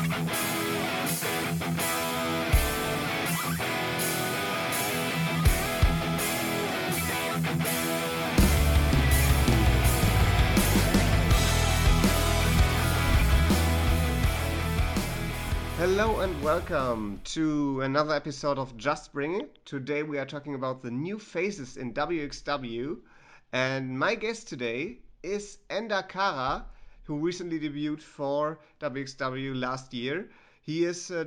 Hello and welcome to another episode of Just Bring It. Today we are talking about the new faces in WXW, and my guest today is Ender Kara, who recently debuted for WXW last year. He is a,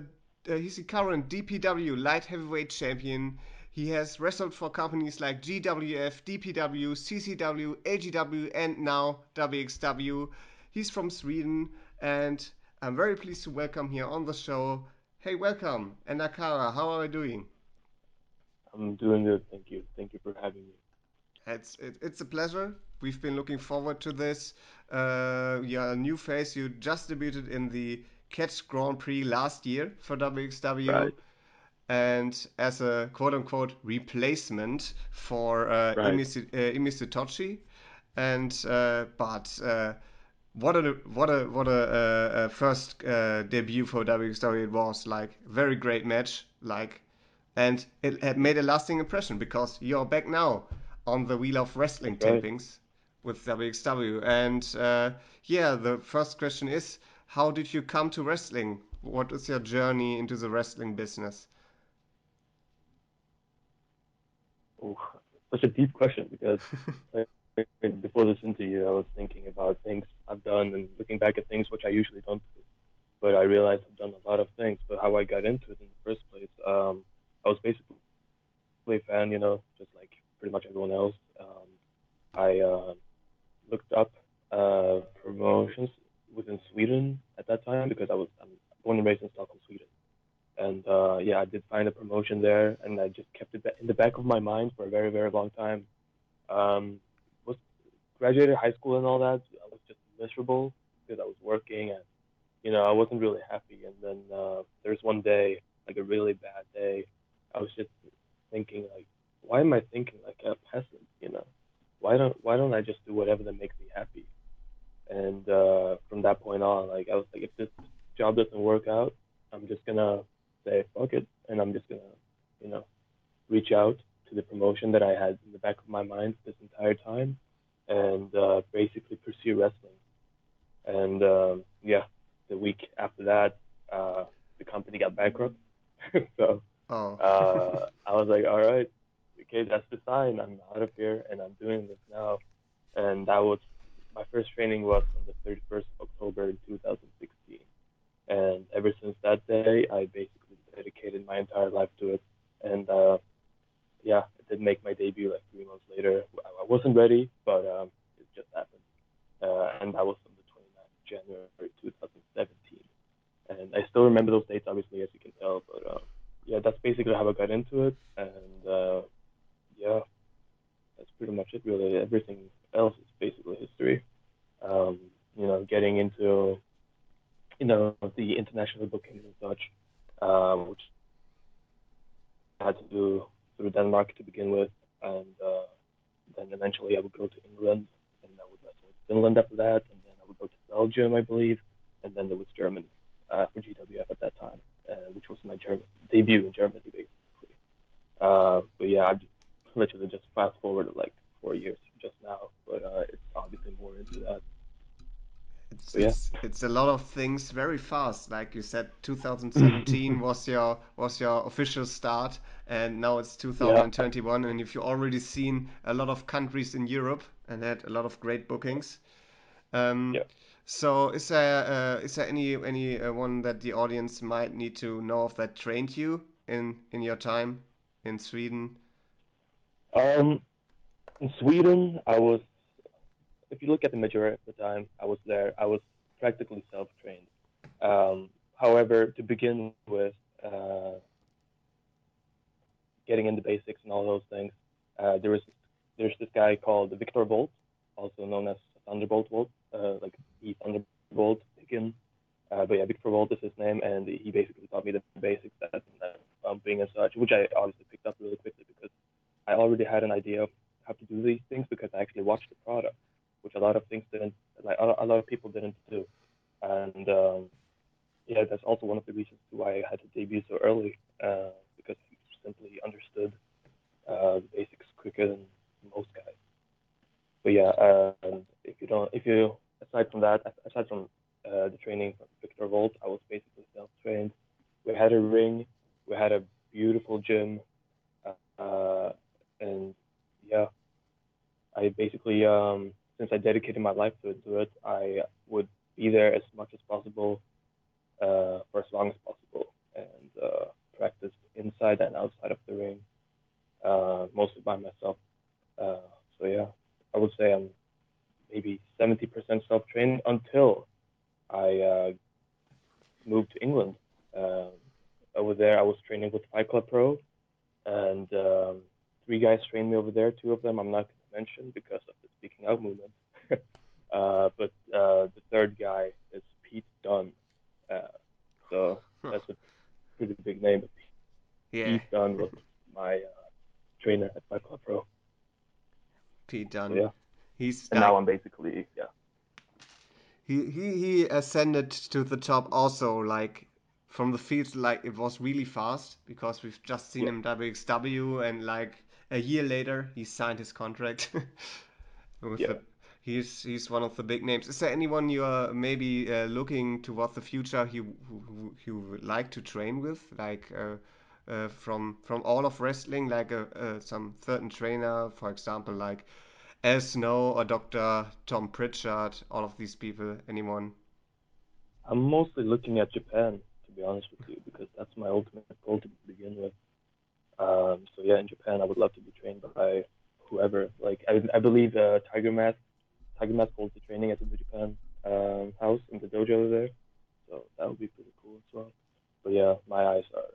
uh, he's the current DPW light heavyweight champion. He has wrestled for companies like GWF, DPW, CCW, AGW, and now WXW. He's from Sweden and I'm very pleased to welcome here on the show. Hey, welcome, Ender Kara. How are you doing? I'm doing good, thank you. Thank you for having me. It's it, it's a pleasure. We've been looking forward to this. Uh, yeah, a new face. You just debuted in the Catch Grand Prix last year for WXW. Right. And as a quote unquote replacement for uh, Right. Imi, uh, And uh, but uh, what a what a what a, uh, uh, first uh, debut for WXW it was like very great match like and it had made a lasting impression because you're back now on the wheel of wrestling Right. tapings with WXW and uh, yeah the first question is how did you come to wrestling what is your journey into the wrestling business Oh, such a deep question because like, before this interview, I was thinking about things I've done and looking back at things which I usually don't do. But I realized I've done a lot of things. But how I got into it in the first place, um, I was basically a fan, you know, just like pretty much everyone else. Um, I uh, looked up uh, promotions within Sweden at that time because I was I'm born and raised in Stockholm, Sweden. And uh, yeah, I did find a promotion there, and I just kept it in the back of my mind for a very, very long time. Um, was graduated high school and all that. I was just miserable because I was working and you know I wasn't really happy. And then uh, there's one day, like a really bad day, I was just thinking like, why am I thinking like a peasant? You know, why don't why don't I just do whatever that makes me happy? And uh, from that point on, like I was like, if this job doesn't work out, I'm just gonna say fuck it, and I'm just gonna, you know, reach out to the promotion that I had in the back of my mind this entire time, and uh, basically pursue wrestling. And um, yeah, the week after that, uh, the company got bankrupt. so oh uh, I was like, all right, okay, that's the sign. I'm out of here, and I'm doing this now. And that was my first training was on the 31st of October in 2016. And ever since that day, I basically dedicated my entire life to it. And uh, yeah, I did make my debut like three months later. I I wasn't ready, but um, it just happened. Uh, and that was on the 29th of January 2017. And I still remember those dates, obviously, as you can tell. But uh, yeah, that's basically how I got into it. And uh, yeah, that's pretty much it, really. Everything else is basically history. Um, you know, getting into, you know, the international bookings and such, um, which I had to do through Denmark to begin with. And uh, then eventually I would go to England and I would wrestle in Finland after that. And then I would go to Belgium, I believe. And then there was Germany uh, for GWF at that time, uh, which was my German debut in Germany, basically. Uh, but yeah, I just literally just fast forward like four years just now, but uh, it's obviously more into that. It's, Yeah. it's it's a lot of things very fast. Like you said, 2017 was your was your official start, and now it's 2021. And if you've already seen a lot of countries in Europe and had a lot of great bookings, um, Yeah. so is there uh, is there any any uh, one that the audience might need to know of that trained you in in your time in Sweden? Um, in Sweden, I was, if you look at the majority of the time I was there, I was practically self-trained. Um, however, to begin with, uh, getting into basics and all those things, uh, there was there's this guy called Victor Volt, also known as Thunderbolt Volt, uh, like he Thunderbolt Piggin. Uh, but yeah, Victor Volt is his name, and he basically taught me the basics that that bumping and such, which I obviously picked up really quickly because I already had an idea of how to do these things because I actually watched the product, which a lot of things didn't, like a lot of people didn't do. And um, yeah, that's also one of the reasons why I had to debut so early, uh, because I simply understood uh, the basics quicker than most guys. But yeah, um, if you don't, if you aside from that, aside from uh, the training from Viktor Volt, I was basically self-trained. We had a ring, we had a beautiful gym, uh, and yeah, I basically um, since I dedicated my life to it, I would be there as much as possible uh, for as long as possible and uh, practice inside and outside of the ring, uh, mostly by myself. Uh, so yeah, I would say I'm maybe 70% self-trained until I uh, moved to England. Um, over there, I was training with Fight Club Pro, and um, three guys trained me over there. Two of them I'm not going to mention because of the speaking out movement. uh, but uh, the third guy is Pete Dunne. Uh, so that's a pretty big name. Yeah. Pete Dunne was my uh, trainer at my Club Pro. Pete Dunne. So, yeah. He's And now I'm basically yeah. he, he he ascended to the top also like from the field like it was really fast because we've just seen Yeah. him WXW and like a year later he signed his contract with Yeah. the he's he's one of the big names. Is there anyone you are maybe uh, looking towards the future you who, would like to train with like uh, uh, from from all of wrestling like a, uh, some certain trainer for example like Al Snow or Dr. Tom Pritchard all of these people anyone I'm mostly looking at Japan, to be honest with you, because that's my ultimate goal to begin with. Um, so yeah, in Japan, I would love to be trained by whoever. Like I, I believe uh, Tiger Mask, Tiger Mask holds the training at the New Japan um, house in the dojo there. So that would be pretty cool as well. But yeah, my eyes are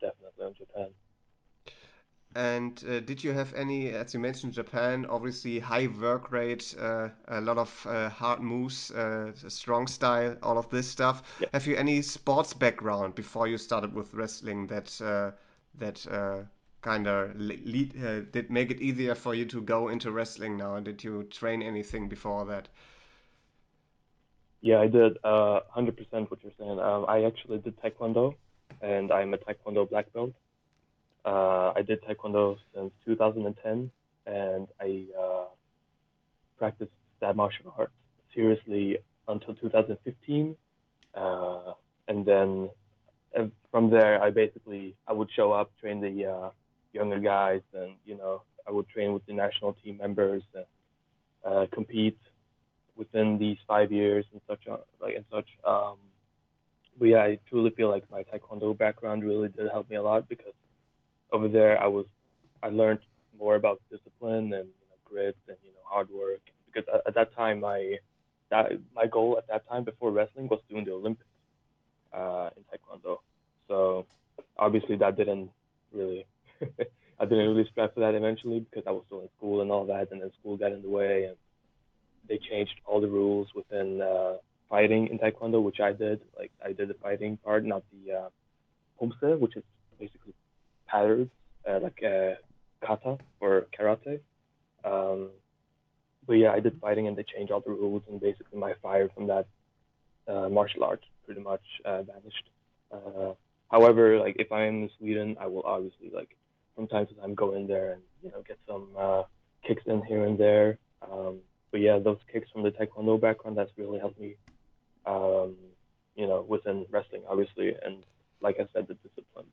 definitely on Japan. And uh, did you have any, as you mentioned, Japan, obviously high work rate, uh, a lot of uh, hard moves, uh, strong style, all of this stuff. Yeah. Have you any sports background before you started with wrestling that uh, that uh, kind of lead uh, did make it easier for you to go into wrestling now? Did you train anything before that? Yeah, I did uh, 100% what you're saying. Um, I actually did Taekwondo, and I'm a Taekwondo black belt. Uh, I did Taekwondo since 2010, and I uh, practiced that martial art seriously until 2015. Uh, and then from there, I basically I would show up, train the uh, younger guys, and you know I would train with the national team members and uh, compete within these five years and such like and such. Um, but yeah, I truly feel like my taekwondo background really did help me a lot because over there I was I learned more about discipline and you know, grit and you know hard work because at, at that time my that my goal at that time before wrestling was doing the Olympics uh, in taekwondo. So obviously that didn't really I didn't really strive for that eventually because I was still in school and all that, and then school got in the way and they changed all the rules within uh, fighting in Taekwondo, which I did. Like I did the fighting part, not the uh, which is basically patterns, uh, like uh, kata or karate. Um, but yeah, I did fighting, and they changed all the rules, and basically my fire from that uh, martial art pretty much uh, vanished. Uh, however, like if I'm in Sweden, I will obviously like from time to time go in there and you know get some uh, kicks in here and there. Um, but yeah, those kicks from the Taekwondo background that's really helped me, um, you know, within wrestling, obviously, and like I said, the discipline,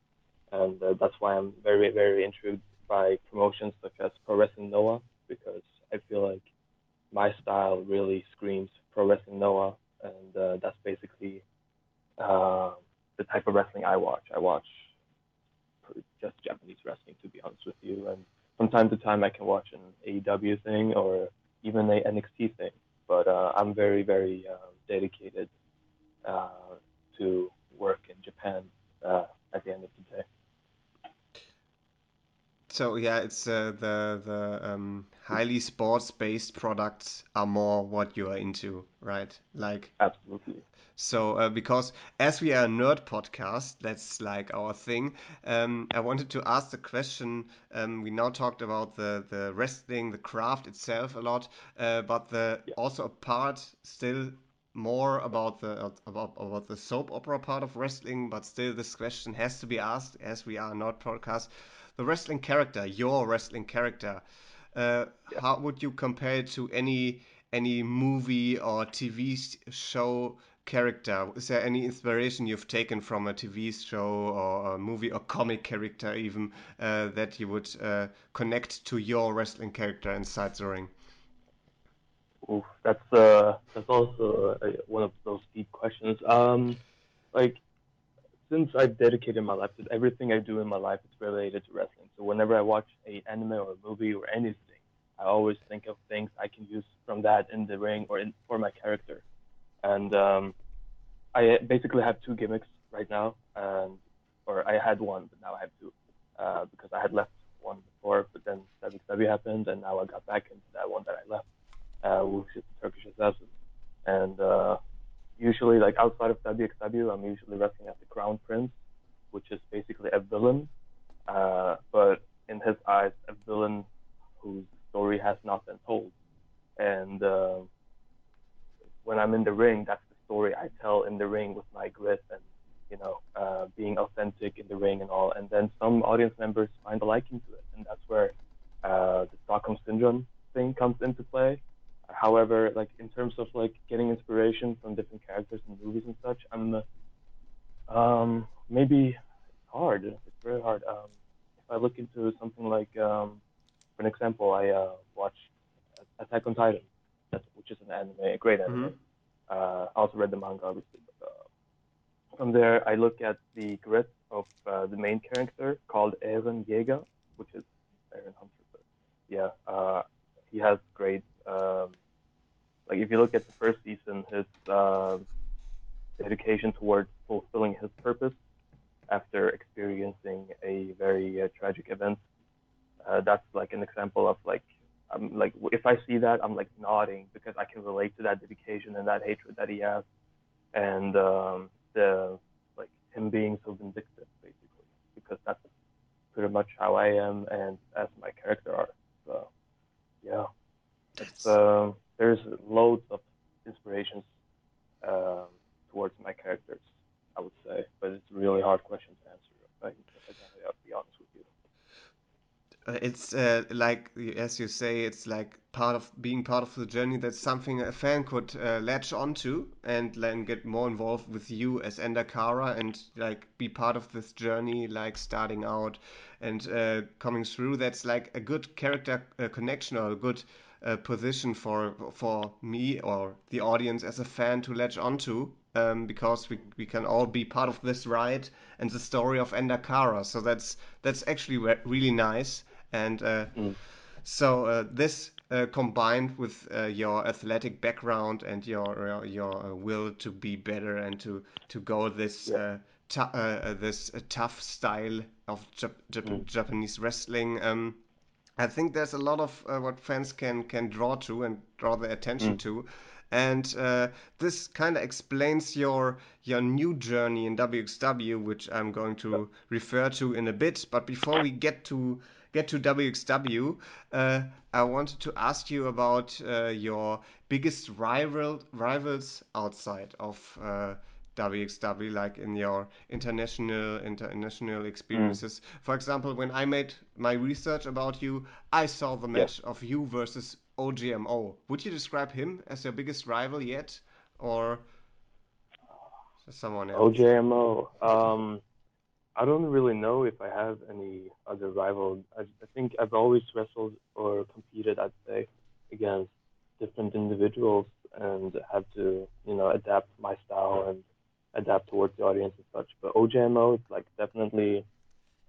and uh, that's why I'm very, very intrigued by promotions such as Pro Wrestling Noah because I feel like my style really screams Pro Wrestling Noah, and uh, that's basically uh, the type of wrestling I watch. I watch just Japanese wrestling, to be honest with you, and from time to time I can watch an AEW thing or even a NXT thing. But uh, I'm very, very uh, dedicated uh, to work in Japan uh, at the end of the day. So yeah, it's uh, the the um, highly sports-based products are more what you are into, right? Like Absolutely. So, uh, because as we are a nerd podcast, that's like our thing. Um, I wanted to ask the question. Um, we now talked about the the wrestling, the craft itself a lot, uh, but the Yeah. also a part still more about the about about the soap opera part of wrestling, but still this question has to be asked as we are a nerd podcast. The wrestling character, your wrestling character, uh, yeah. how would you compare it to any any movie or TV show character? Is there any inspiration you've taken from a TV show or a movie or comic character even uh, that you would uh, connect to your wrestling character inside the ring? That's uh, that's also one of those deep questions. Um, like since I've dedicated my life to everything I do in my life, it's related to wrestling. So whenever I watch a anime or a movie or anything, I always think of things I can use from that in the ring or in, for my character. And um, I basically have two gimmicks right now, and or I had one, but now I have two uh, because I had left one before, but then WXW happened, and now I got back into that one that I left uh, which is the Turkish Assassin. And uh, usually, like outside of WXW, I'm usually wrestling as the Crown Prince, which is basically a villain, uh, but in his eyes, a villain whose story has not been told. And uh, when I'm in the ring, that's the story I tell in the ring with my grit and you know uh, being authentic in the ring and all. And then some audience members find a liking to it, and that's where uh, the Stockholm syndrome thing comes into play. However, like in terms of like getting inspiration from different characters in movies and such, I'm um, maybe it's hard. It's very hard. Um, if I look into something like, um, for an example, I uh, Attack on Titan, which is an anime, a great anime. Mm-hmm. Uh, I also read the manga, obviously. But, uh, from there, I look at the grit of uh, the main character called Eren Yeager, which is Eren Hunter. But yeah, uh, he has great um, like if you look at the first season, his uh, dedication towards fulfilling his purpose after experiencing a very uh, tragic event. Uh, that's like an example of like I'm like if I see that I'm like nodding because I can relate to that dedication and that hatred that he has, and um, the like him being so vindictive basically because that's pretty much how I am and as my character are. So yeah, it's um, there's loads of inspirations um, towards my characters, I would say, but it's a really hard question to answer. I, I gotta be honest with you. Uh, it's uh, like as you say, it's like part of being part of the journey. That's something a fan could uh, latch onto and then get more involved with you as Ender Kara and like be part of this journey, like starting out and uh, coming through. That's like a good character uh, connection or a good uh, position for for me or the audience as a fan to latch onto um, because we, we can all be part of this ride and the story of Ender Kara. So that's that's actually re really nice. And uh, mm. so uh, this uh, combined with uh, your athletic background and your your uh, will to be better and to to go this yeah. this tough style of Jap Jap mm. Japanese wrestling. Um, I think there's a lot of uh, what fans can can draw to and draw their attention mm. to, and uh, this kind of explains your your new journey in WXW, which I'm going to refer to in a bit. But before we get to get to WXW, uh, I wanted to ask you about uh, your biggest rival rivals outside of uh, WXW, like in your international international experiences. Mm. For example, when I made my research about you, I saw the match of you versus OGMO. Would you describe him as your biggest rival yet, or someone else? OGMO. Um, I don't really know if I have any other rival. I, I think I've always wrestled or competed, I'd say, against different individuals and had to, you know, adapt my style and adapt towards the audience and such. But OGMO is like definitely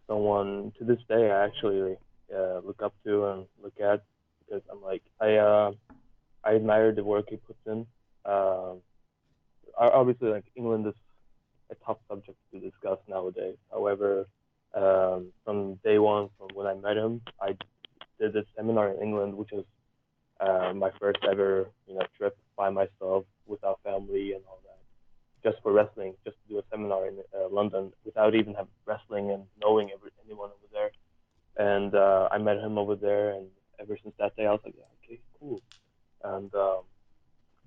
someone to this day I actually uh, look up to and look at because I'm like I uh, I admire the work he puts in. Um, obviously, like England is a tough subject to discuss nowadays. However, um, from day one, from when I met him, I did a seminar in England, which was uh, my first ever you know trip by myself without family and all that, just for wrestling, just to do a seminar in uh, London without even having wrestling and knowing every, anyone over there. And uh, I met him over there, and ever since that day, I was like, yeah, okay, cool. And um,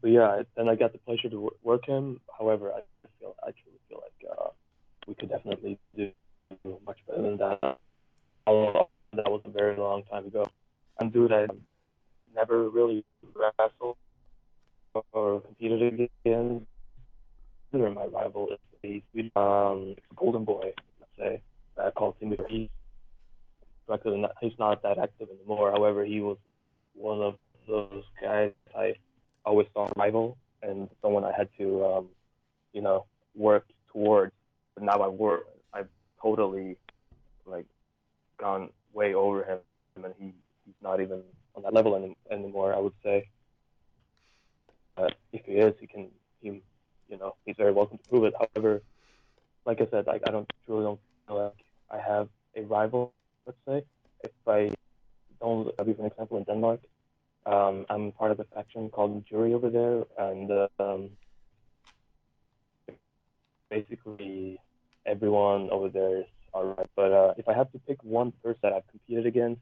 but yeah, then I got the pleasure to work him. However, I feel I feel like uh, we could definitely do much better than that. That was a very long time ago. I'm dude I never really wrestled or competed again. against. My rival is a um, Golden Boy, let's say, uh, called Timmy. He's he's not that active anymore. However, he was one of those guys I always saw rival and someone I had to, um, you know, work towards. But now I work, I've totally like gone way over him, and he he's not even on that level any, anymore. I would say. But if he is, he can he, you know, he's very welcome to prove it. However, like I said, like I don't truly don't feel like I have a rival. Let's say if I don't, I'll give an example in Denmark. Um, I'm part of a faction called Jury over there, and um, basically everyone over there is alright. But uh, if I have to pick one person that I've competed against,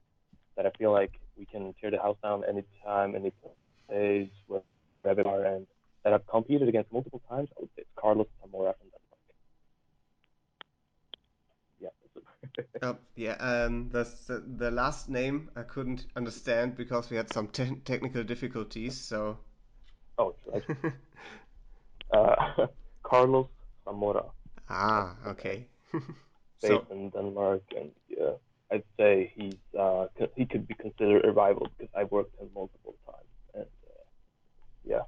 that I feel like we can tear the house down anytime, any place, wherever, and that I've competed against multiple times, I would say it's Carlos Zamora from uh, yeah, um, the, the last name I couldn't understand because we had some te technical difficulties. So. Oh, right. uh, Carlos Ah, okay. Based so, in Denmark, and yeah, I'd say he's uh, he could be considered a rival because I've worked him multiple times, and uh, yeah.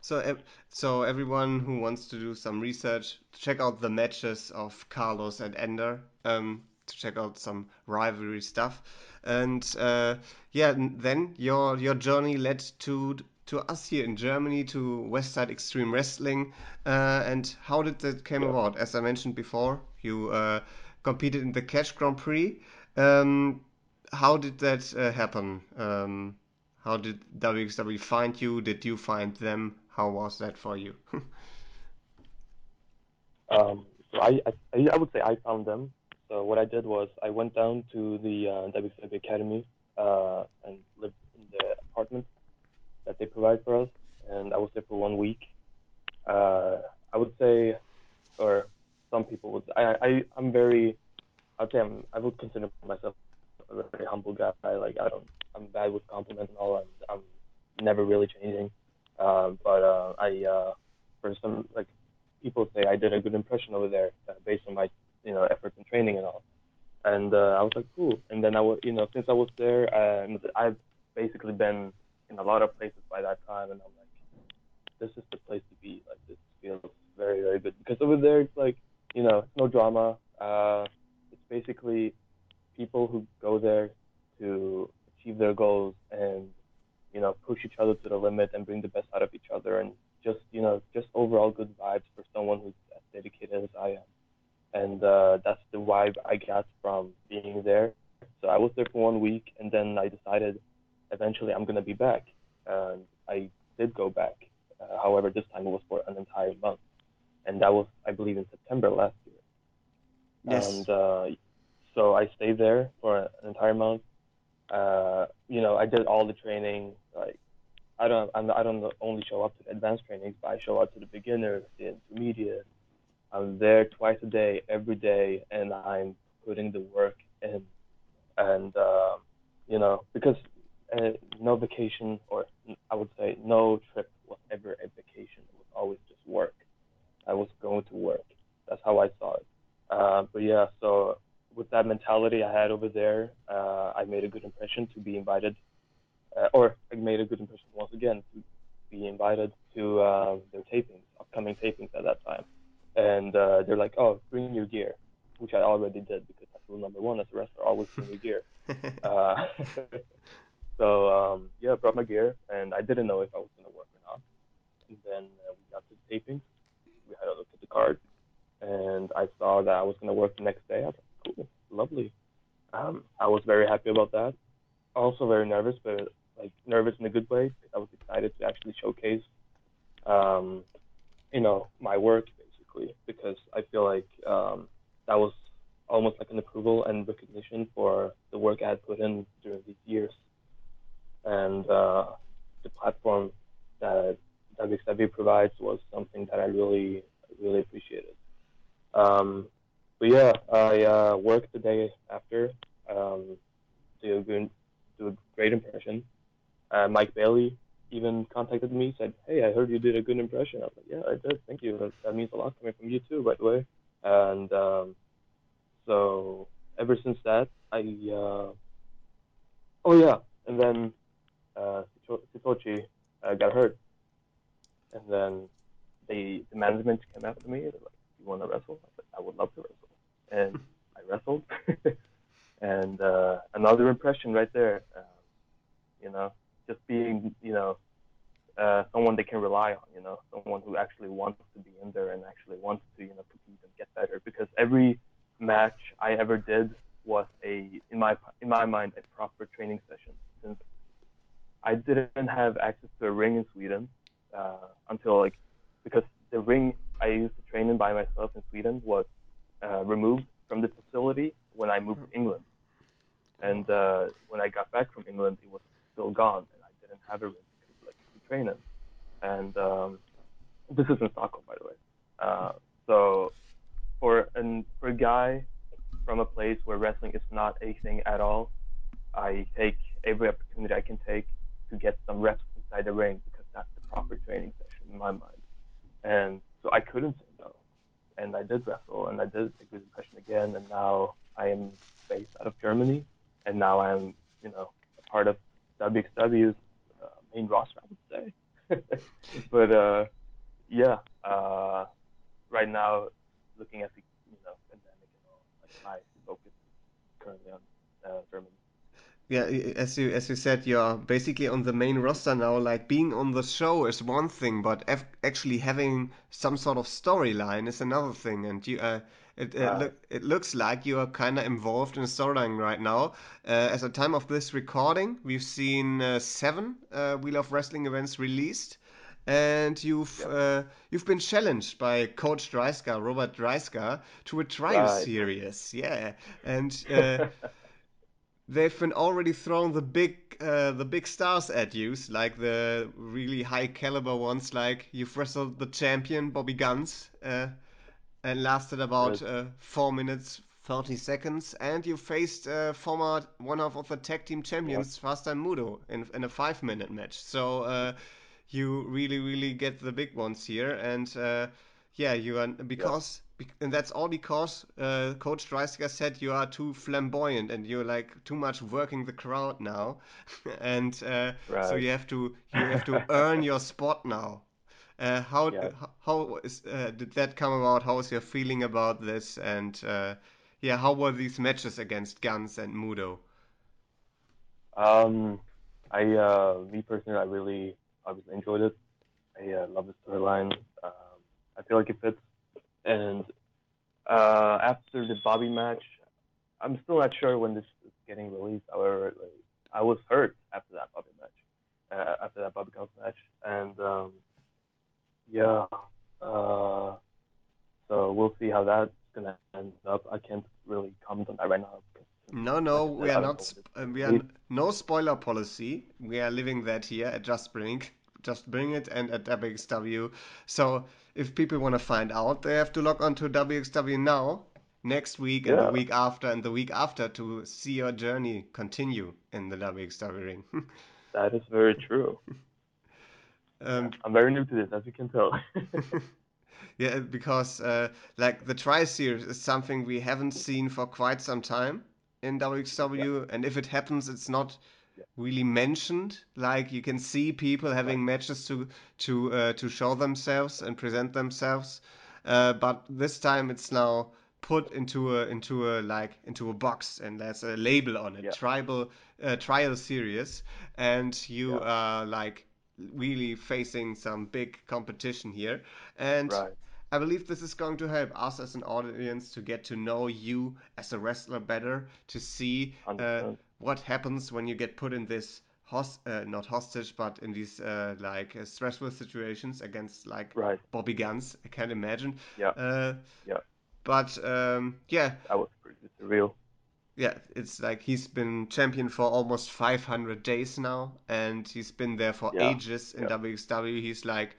So, so everyone who wants to do some research, check out the matches of Carlos and Ender. Um, to check out some rivalry stuff. And uh, yeah, then your your journey led to to us here in Germany to Westside Extreme Wrestling. Uh, and how did that came yeah. about? As I mentioned before, you uh, competed in the Catch Grand Prix. Um, how did that uh, happen? Um, how did WXW find you? Did you find them? How was that for you? um, so I, I, I would say I found them. So what I did was I went down to the uh, WXW Academy uh, and lived in the apartment that they provide for us, and I was there for one week. Uh, I would say, or some people would, I, I I'm very, I'd say I'm, I would consider myself a very humble guy. Like I don't, I'm bad with compliments and all. I'm, I'm never really changing. Uh, but uh, I, uh, for some like people say I did a good impression over there uh, based on my you know efforts and training and all. And uh, I was like, cool. And then I was, you know, since I was there, and I've basically been in a lot of places by that time, and I'm like, this is the place to be. Like this feels very, very good because over there it's like, you know, no drama. Uh, it's basically people who go there to achieve their goals and you know push each other to the limit and bring the best out of each other and just you know just overall good vibes for someone who's as dedicated as I am and uh, that's the vibe I got from being there. So I was there for one week, and then I decided eventually I'm gonna be back. And I did go back. Uh, however, this time it was for an entire month, and that was, I believe, in September last year. Yes. And uh, so I stayed there for an entire month. Uh, you know, I did all the training. Like, I don't, I'm, I don't only show up to the advanced trainings, but I show up to the beginners, the intermediate, I'm there twice a day, every day, and I'm putting the work in. And uh, you know, because no vacation, or I would say no trip was ever a vacation. It was always just work. I was going to work. That's how I saw it. Uh, but yeah, so with that mentality I had over there, uh, I made a good impression to be invited, uh, or I made a good impression once again to be invited to uh, their tapings, upcoming tapings at that time and uh, they're like, "Oh, bring your gear," which I already did because that's rule number one as a wrestler: always bring your gear. so um, yeah, I brought my gear, and I didn't know if I was gonna work or not. And then uh, we got to the taping. We had a look at the card, and I saw that I was gonna work the next day. I was like, "Cool, lovely." Um, I was very happy about that. Also very nervous, but like nervous in a good way. I was excited to actually showcase, um, you know, my work basically, because I feel like um, that was almost like an approval and recognition for the work I had put in during these years, and uh, the platform that WXW provides was something that I really really appreciated. Um, but yeah, I uh, worked the day after. Um, do a good, do a great impression. Uh, Mike Bailey even contacted me, said, "Hey, I heard you did a good impression." I was like, "Yeah, I did. Thank you. That, that means a lot coming from you too, by the way." And um, so ever since that, I uh, oh yeah, and then uh, Sitochi uh, got hurt, and then they the management came after me. They're like, "You want to wrestle?" I said, "I would love to wrestle," and I wrestled. and uh, another impression right there. Uh, you know, just being you know uh, someone they can rely on. You know, someone who actually wants to be in there and actually wants to you know compete and get better. Because every match I ever did was a in my in my mind a proper training session since I didn't have access to a ring in Sweden uh, until like because the ring I used to train in by myself in Sweden was uh, removed from the facility when I moved to England. And uh, when I got back from England, it was still gone, and I didn't have a ring to, like, to train in. And um, this is in Stockholm, by the way. Uh, so for an for a guy from a place where wrestling is not a thing at all, I take every opportunity I can take to get some reps inside the ring because that's the proper training session in my mind. And so I couldn't say no. And I did wrestle and I did impression again. And now I am based out of Germany. And now I'm, you know, a part of WXW's uh, main roster, I would say. but uh, yeah, uh, right now, looking at the you know pandemic and all, like my focus is currently on uh, Germany. Yeah, as you as you said, you're basically on the main roster now. Like being on the show is one thing, but actually having some sort of storyline is another thing. And you, uh, it look, it looks like you are kind of involved in a storyline right now. Uh, as a time of this recording, we've seen uh, seven uh, Wheel of Wrestling events released, and you've Yep. uh, you've been challenged by Coach Dreissker, Robert Dreissker, to a trial Right. series. Yeah, and. They've been already thrown the big uh, the big stars at you, like the really high caliber ones, like you've wrestled the champion Bobby Gunns, uh, and lasted about Good. uh, four minutes thirty seconds, and you faced uh, former one half of the tag team champions, Fast and Moodo, in in a five minute match. So uh, you really really get the big ones here, and uh, yeah, you are because bec- and that's all because uh, Coach Dreissker said you are too flamboyant and you're like too much working the crowd now, and uh, so you have to you have to earn your spot now. Uh, how Yeah. how is uh, did that come about? How is your feeling about this? And uh, yeah, how were these matches against Gunns and Moodo? Um, I uh, me personally, I really obviously enjoyed it. I uh, love the storyline. I feel like it fits. And uh, after the Bobby match, I'm still not sure when this is getting released. However, like, I was hurt after that Bobby match, uh, after that Bobby Gunns match, and um, yeah. Uh, so we'll see how that's gonna end up. I can't really comment on that right now No, no, we are not. Sp- we are n- no spoiler policy. We are living that here at Just Bring, Just Bring It, and at WXW. So if people want to find out, they have to log on to WXW now, next week, and the week after, and the week after to see your journey continue in the WXW ring. that is very true. Um, I'm very new to this, as you can tell. yeah, because uh, like the Tri Series is something we haven't seen for quite some time in Yeah, WXW, and if it happens, it's not yeah, really mentioned. Like you can see people having matches to to uh, to show themselves and present themselves, uh, but this time it's now put into a into a like into a box and there's a label on it, Yeah, tribal uh, trial series, and you yeah, are like really facing some big competition here, and. right. I believe this is going to help us as an audience to get to know you as a wrestler better, to see uh, 100%. What happens when you get put in this host uh, not hostage but in these uh, like uh, stressful situations against like Right. Bobby Gunns I can't imagine Yeah, uh, yeah. but um, yeah That was pretty surreal. yeah, it's like he's been champion for almost 500 days now, and he's been there for Yeah, ages in yeah, WXW. He's like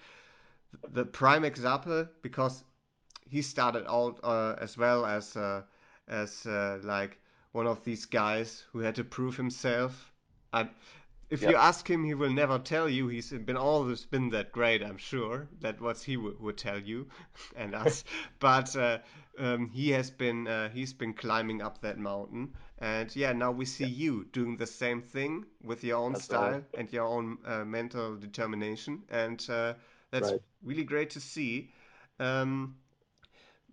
the prime example because he started out uh, as well as uh, as uh, like one of these guys who had to prove himself. And if yeah. you ask him, he will never tell you. He's been always been that great. I'm sure that what he would tell you and us. But uh, um, he has been uh, he's been climbing up that mountain. And yeah, now we see Yeah, you doing the same thing with your own that's right. style and your own uh, mental determination, and uh, that's Right. really great to see. Um,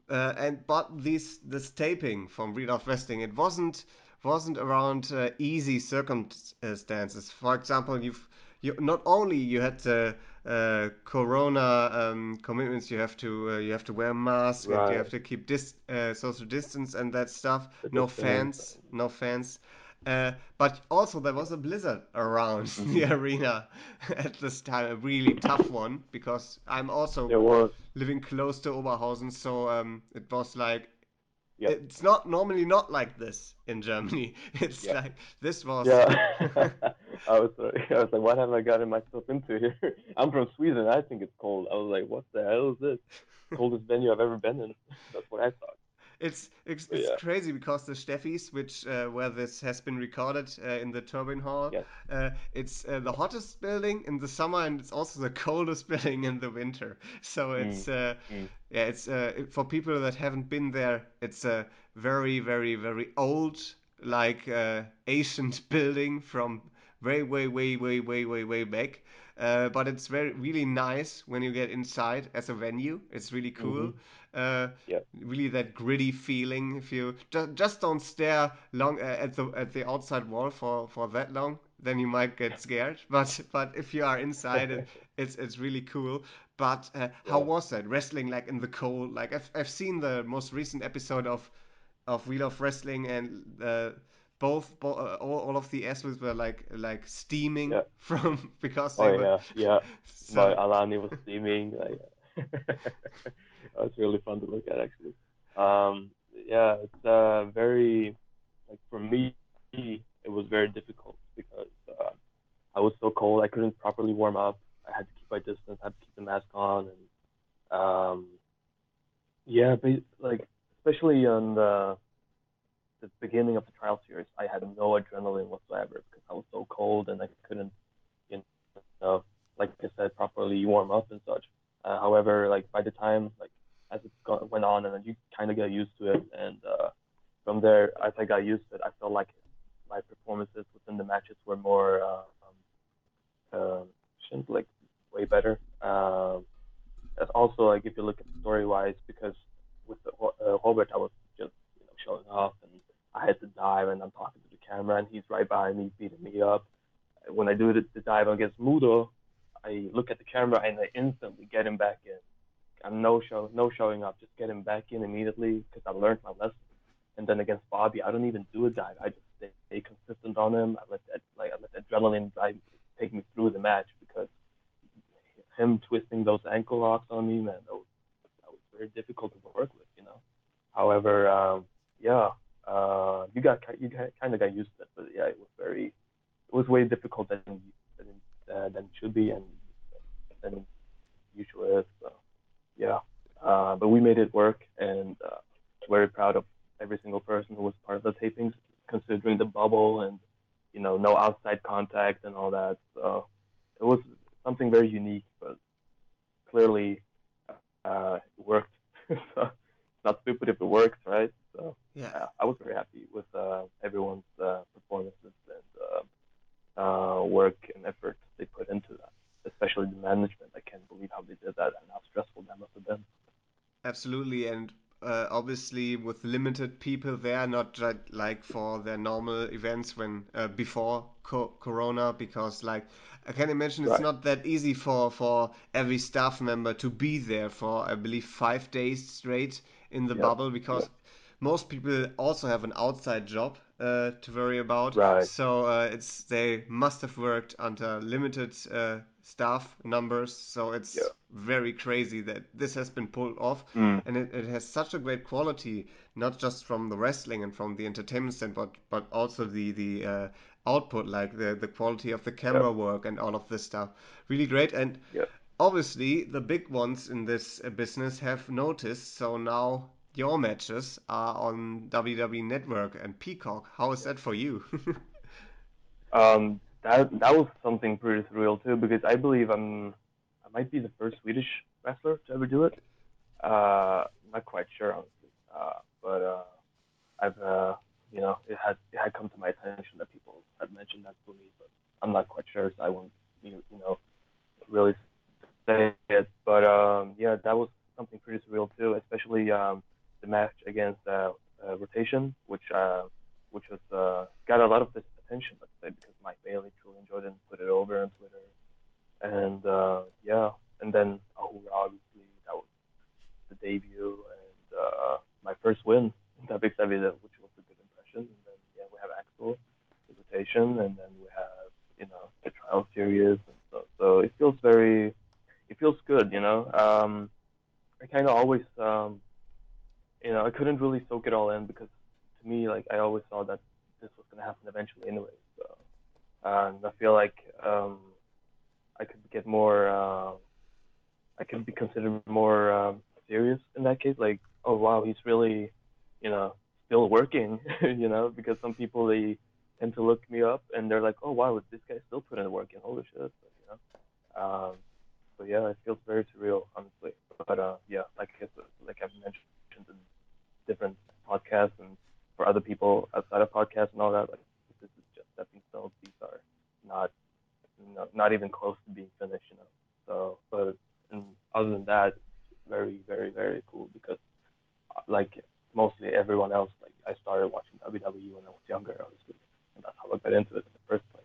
uh, and but this this taping from Wheel of Wrestling, it wasn't wasn't around uh, easy circumstances. For example, you've you not only you had the uh, Corona um, commitments, you have to uh, you have to wear a mask and you have to keep dis uh, social distance and that stuff. No fans, no fans. Uh, but also there was a blizzard around the hmm arena at this time, a really tough one because I'm also living close to Oberhausen, so um, it was like Yep. it's not normally not like this in Germany. It's Yeah. like this was Yeah. I was I was like, what have I gotten myself into here? I'm from Sweden. I think it's cold. I was like, what the hell is this? Coldest venue I've ever been in. That's what I thought. It's it's, it's yeah. crazy because the Steffis, which uh, where this has been recorded uh, in the Turbine Hall, Yes. uh, it's uh, the hottest building in the summer and it's also the coldest building in the winter. So it's Mm. uh, Mm. yeah, it's uh, it- for people that haven't been there. It's a very very very old like uh, ancient building from way way way way way way way back. Uh, but it's very really nice when you get inside as a venue. It's really cool. hmm Uh, Yep. really that gritty feeling. If you ju- just don't stare long uh, at the at the outside wall for for that long, then you might get scared. But but if you are inside, it, it's it's really cool. But uh, how Yeah. was that wrestling like in the cold? Like I've I've seen the most recent episode of of Wheel of Wrestling and uh, both bo- uh, all, all of the athletes were like like steaming Yeah. from because Oh were yeah. Yeah. My so Alani was steaming. Like, was really fun to look at actually. Um, yeah, it's uh, very like for me, it was very difficult because uh, I was so cold. I couldn't properly warm up. I had to keep my distance. I had to keep the mask on, and um, yeah, but like especially on the the beginning of the trial series, I had no adrenaline whatsoever because I was so cold and I couldn't, you know, like I said, properly warm up and such. Uh, however, like by the time went on and then you kind of get used to it, and uh, from there, as I got used to it, I felt like my performances within the matches were more uh, um, uh, like way better. Um, also like if you look at story wise, because with the, uh, Robert, I was just you know showing off and I had to dive and I'm talking to the camera and he's right behind me beating me up. When I do the, the dive against Moodo, I look at the camera and I instantly get him back in. I'm no show, no showing up, just get him back in immediately because I learned my lesson. And then against Bobby, I don't even do a dive. I just stay, stay consistent on him. I let that like I let the adrenaline drive take me through the match because him twisting those ankle locks on me, man, that was that was very difficult to work with, you know. However, um, yeah, uh, you got you kind of got used to it, but yeah, it was very it was way difficult than than, uh, than it should be and than it usually is. So yeah, uh, but we made it work, and uh, very proud of every single person who was part of the tapings, considering the bubble and you know no outside contact and all that. So it was something very unique, but clearly uh, it worked. so not stupid if it works, right? So yeah uh, I was very happy with uh, everyone's uh, performances and uh, uh, work and effort they put into that, especially the management. I can't believe how they did that and how stressful that must have been. Absolutely, and uh, obviously with limited people there, not like for their normal events when uh, before co Corona, because like I can imagine it's Right. not that easy for for every staff member to be there for I believe five days straight in the Yep. bubble because Yep. most people also have an outside job uh, to worry about. Right. So uh, it's they must have worked under limited uh, staff numbers. So it's Yeah. very crazy that this has been pulled off, Mm. and it, it has such a great quality, not just from the wrestling and from the entertainment standpoint, but but also the the uh, output, like the the quality of the camera work and all of this stuff. Really great. And Yeah. obviously the big ones in this uh, business have noticed. So now your matches are on WWE Network and Peacock. How is that for you? Um, that that was something pretty surreal too because I believe I'm I might be the first Swedish wrestler to ever do it. Uh, not quite sure honestly, uh, but uh, I've uh, you know it had it had come to my attention that people had mentioned that to me, but I'm not quite sure, so I won't you, you know really say it. But um, yeah, that was something pretty surreal too, especially um, the match against uh, uh, Rotation, which uh, which was got a lot of this attention, let's say, because Mike Bailey truly enjoyed it and put it over on Twitter. And yeah, and then Ahura, obviously, that was the debut and my first win in WXW, that- which was a good impression. And then yeah, we have Axel, the rotation, and then we have you know the trial series, and so so it feels very, it feels good, you know. Um, I kind of always, um, you know, I couldn't really soak it all in because to me, like I always saw that this was gonna happen eventually anyway. So, and I feel like um, I could get more, uh, I could be considered more um, serious in that case. Like, oh wow, he's really, you know, still working, you know, because some people they tend to look me up and they're like, oh wow, this guy still putting the work in, holy shit, you know. Um, so yeah, it feels very surreal, honestly. But uh, yeah, like I like I've mentioned in different podcasts and for other people outside of podcasts and all that, like this is just stepping stones. These are not not, not even close to being finished, you know. So, but and other than that, very, very, very cool because like mostly everyone else, like I started watching WWE when I was younger, obviously, and that's how I got into it in the first place.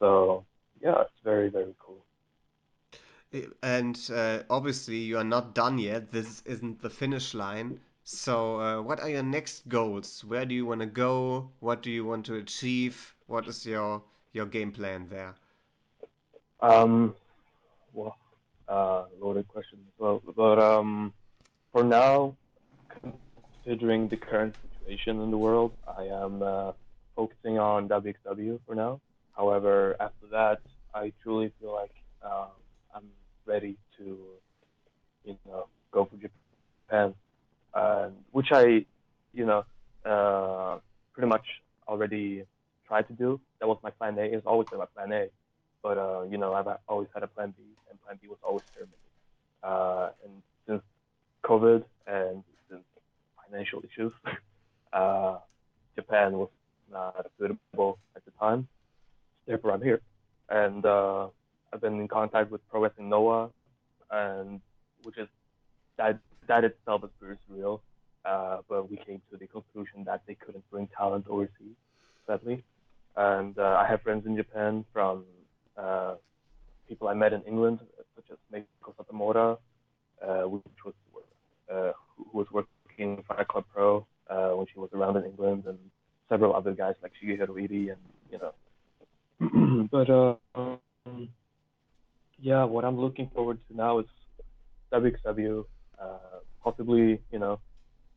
So yeah, it's very, very cool. And uh, obviously, you are not done yet. This isn't the finish line. So, uh, what are your next goals? Where do you want to go? What do you want to achieve? What is your your game plan there? Um, well, uh, loaded question as well. But um, for now, considering the current situation in the world, I am uh, focusing on WXW for now. However, after that, I truly feel like um, I'm ready to, you know, go for Japan, which I, you know, uh, pretty much already tried to do. That was my plan A. It's always been my plan A. But uh, you know, I've always had a plan B, and plan B was always Germany. Uh, and since COVID and since financial issues, uh, Japan was not suitable at the time. Therefore, I'm here, and uh, I've been in contact with Pro Wrestling Noah, and which is that that itself is pretty surreal. Uh, but we came to the conclusion that they couldn't bring talent overseas, sadly. And uh, I have friends in Japan from uh, people I met in England, such as Meiko Satomura, uh, which was uh, who was working for Club Pro uh, when she was around in England, and several other guys like Shigehiro Irie, and you know. but um, yeah, what I'm looking forward to now is WXW, uh, possibly, you know,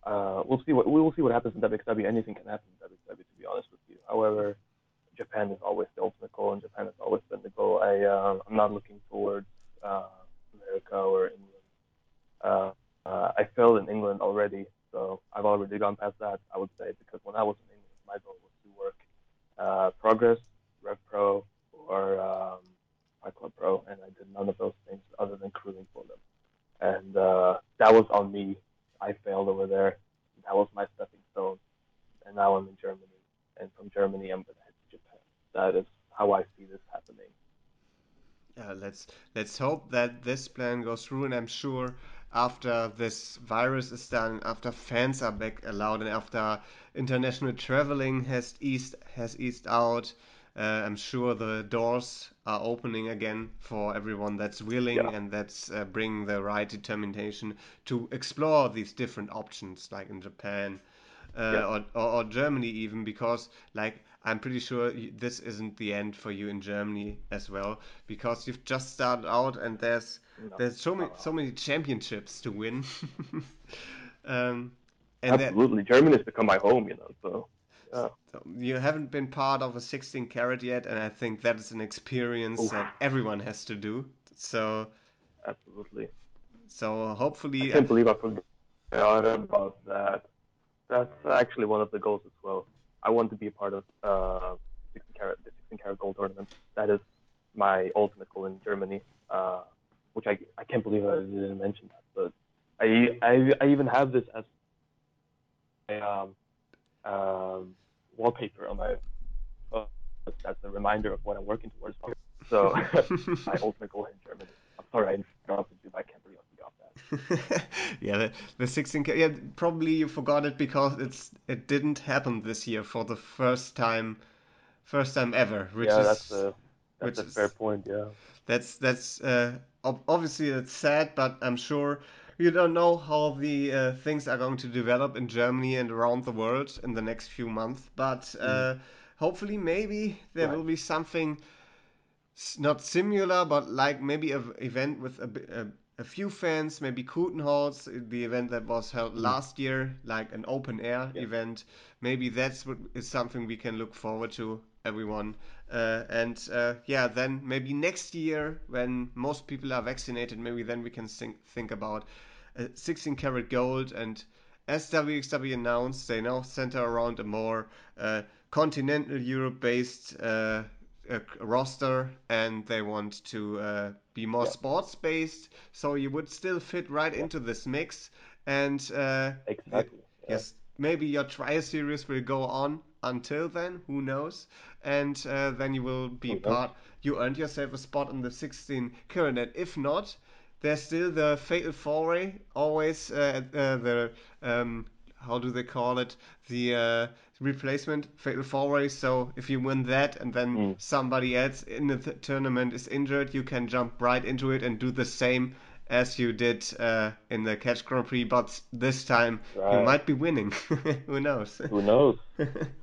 uh, we'll see what we will see what happens in WXW. Anything can happen in WXW, to be honest with you. However, Japan is always the ultimate goal, and Japan has always been the goal. I uh, I'm not looking towards uh, America or England. Uh, uh, I failed in England already, so I've already gone past that. I would say because when I was in England, my goal was to work uh, Progress, Rev Pro, or um, Fight Club Pro, and I did none of those things other than crewing for them. And uh, that was on me. I failed over there. That was my stepping stone. And now I'm in Germany. And from Germany, I'm to head to Japan. That is how I see this happening. Uh, let's let's hope that this plan goes through, and I'm sure after this virus is done, after fans are back allowed, and after international traveling has eased has eased out, uh, I'm sure the doors are opening again for everyone that's willing Yeah. and that's uh, bringing the right determination to explore these different options, like in Japan uh, Yeah. or, or, or Germany even, because like I'm pretty sure this isn't the end for you in Germany as well, because you've just started out and there's No, there's so many so many championships to win. um, and that Absolutely. Germany has become my home, you know. So. So you haven't been part of a 16 carat yet, and I think that is an experience Oof. that everyone has to do. So, Absolutely. so hopefully, I can't believe I forgot about that. That's actually one of the goals as well. I want to be a part of uh, 16 carat, the 16 carat gold tournament. That is my ultimate goal in Germany, uh, which I, I can't believe I didn't mention that. But I, I, I even have this as a um, um, wallpaper on my phone. That's a reminder of what I'm working towards. So my ultimate goal in Germany. I'm sorry I interrupted you, but I can't believe I forgot that. yeah, the, the 16K. Yeah, probably you forgot it because it's it didn't happen this year for the first time, first time ever, which yeah, is that's a that's a is fair point. Yeah. That's that's uh, obviously it's sad, but I'm sure you don't know how the uh, things are going to develop in Germany and around the world in the next few months. But uh, hopefully, maybe there Right. will be something not similar, but like maybe an event with a, a, a few fans, maybe Kutenholz, the event that was held last year, like an open air Yeah. event. Maybe that's what is something we can look forward to, everyone. Uh, and uh, yeah, then maybe next year, when most people are vaccinated, maybe then we can think think about uh, 16 carat gold. And as WXW announced, they now center around a more uh, continental Europe-based uh, uh, roster, and they want to uh, be more Yeah. sports-based. So you would still fit right Yeah. into this mix. And uh, Exactly. Yeah. Yes, maybe your trial series will go on until then. Who knows? And uh, then you will be knows? part. You earned yourself a spot in the 16 carat. And if not, there's still the fatal four-way. Always uh, uh, the um, how do they call it? The uh, replacement fatal four-way. So if you win that, and then Mm. somebody else in the th- tournament is injured, you can jump right into it and do the same as you did uh, in the Catch Grand Prix, but this time you might be winning. Who knows? Who knows?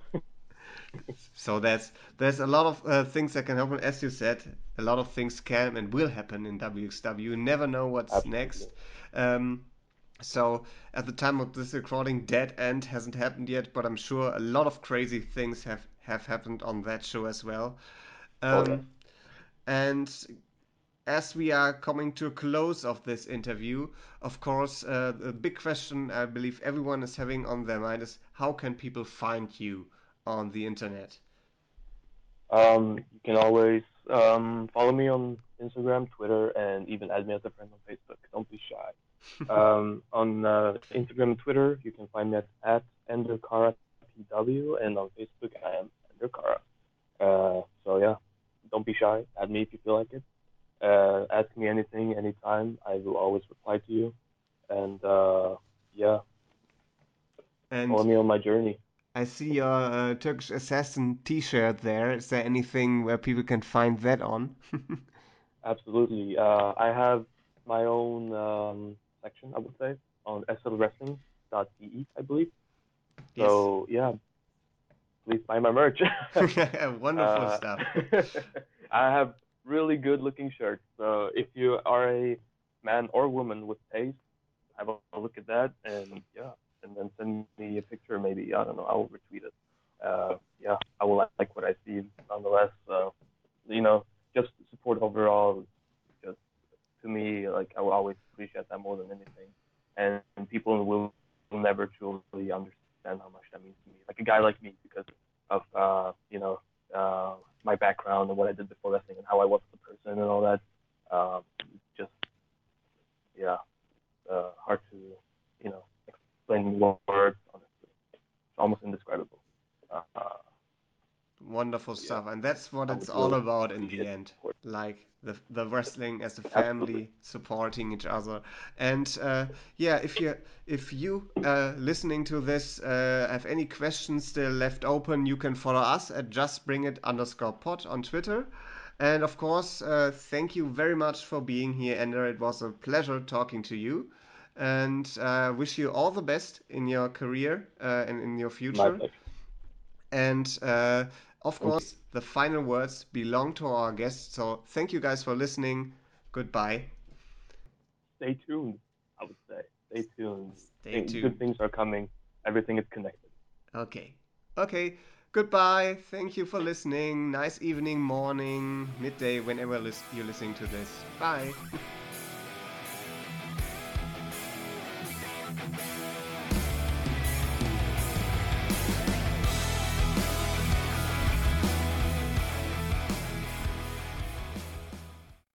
so that's there's a lot of uh, things that can happen. As you said, a lot of things can and will happen in WXW. You never know what's Absolutely. next. Um, so at the time of this recording, Dead End hasn't happened yet, but I'm sure a lot of crazy things have have happened on that show as well. Oh, Um, yeah. And as we are coming to a close of this interview, of course, uh, the big question I believe everyone is having on their mind is how can people find you on the internet? Um, you can always um, follow me on Instagram, Twitter, and even add me as a friend on Facebook. Don't be shy. um, on uh, Instagram and Twitter, you can find me at, at EnderKaraPW, and on Facebook, I am EnderKara. Uh, so yeah, don't be shy. Add me if you feel like it. Uh, ask me anything, anytime. I will always reply to you. And uh, yeah, follow me on my journey. I see your uh, Turkish Assassin T-shirt there. Is there anything where people can find that on? Absolutely. Uh, I have my own um, section, I would say, on slwrestling.de, I believe. Yes. So yeah, please buy my merch. Wonderful Uh, stuff. I have really good looking shirts. So if you are a man or woman with taste, have a look at that and yeah, and then send me a picture. Maybe I don't know. I will retweet it. Uh, yeah, I will like what I see. Nonetheless, uh, you know, just support overall. Just to me, like I will always appreciate that more than anything. And, people will, will never truly understand how much that means to me. Like a guy like me, because of uh, you know uh, my background and what I did before wrestling and how I was as a person and all that. Um, just yeah, uh, hard to you know explain in words. Honestly, it's almost indescribable. Uh, Wonderful Yeah. stuff. And that's what it's all about in the end. Like the, the wrestling as a family, Absolutely. supporting each other. And uh, yeah, if you if you uh, listening to this uh, have any questions still left open, you can follow us at just bring it underscore pod on Twitter. And of course, uh, thank you very much for being here, Ender. It was a pleasure talking to you. And uh, wish you all the best in your career uh, and in your future. And uh, of course, the final words belong to our guests. So thank you guys for listening. Goodbye. Stay tuned, I would say. Stay tuned. Stay tuned. Good things are coming. Everything is connected. Okay. Okay. Goodbye. Thank you for listening. Nice evening, morning, midday, whenever you're listening to this. Bye.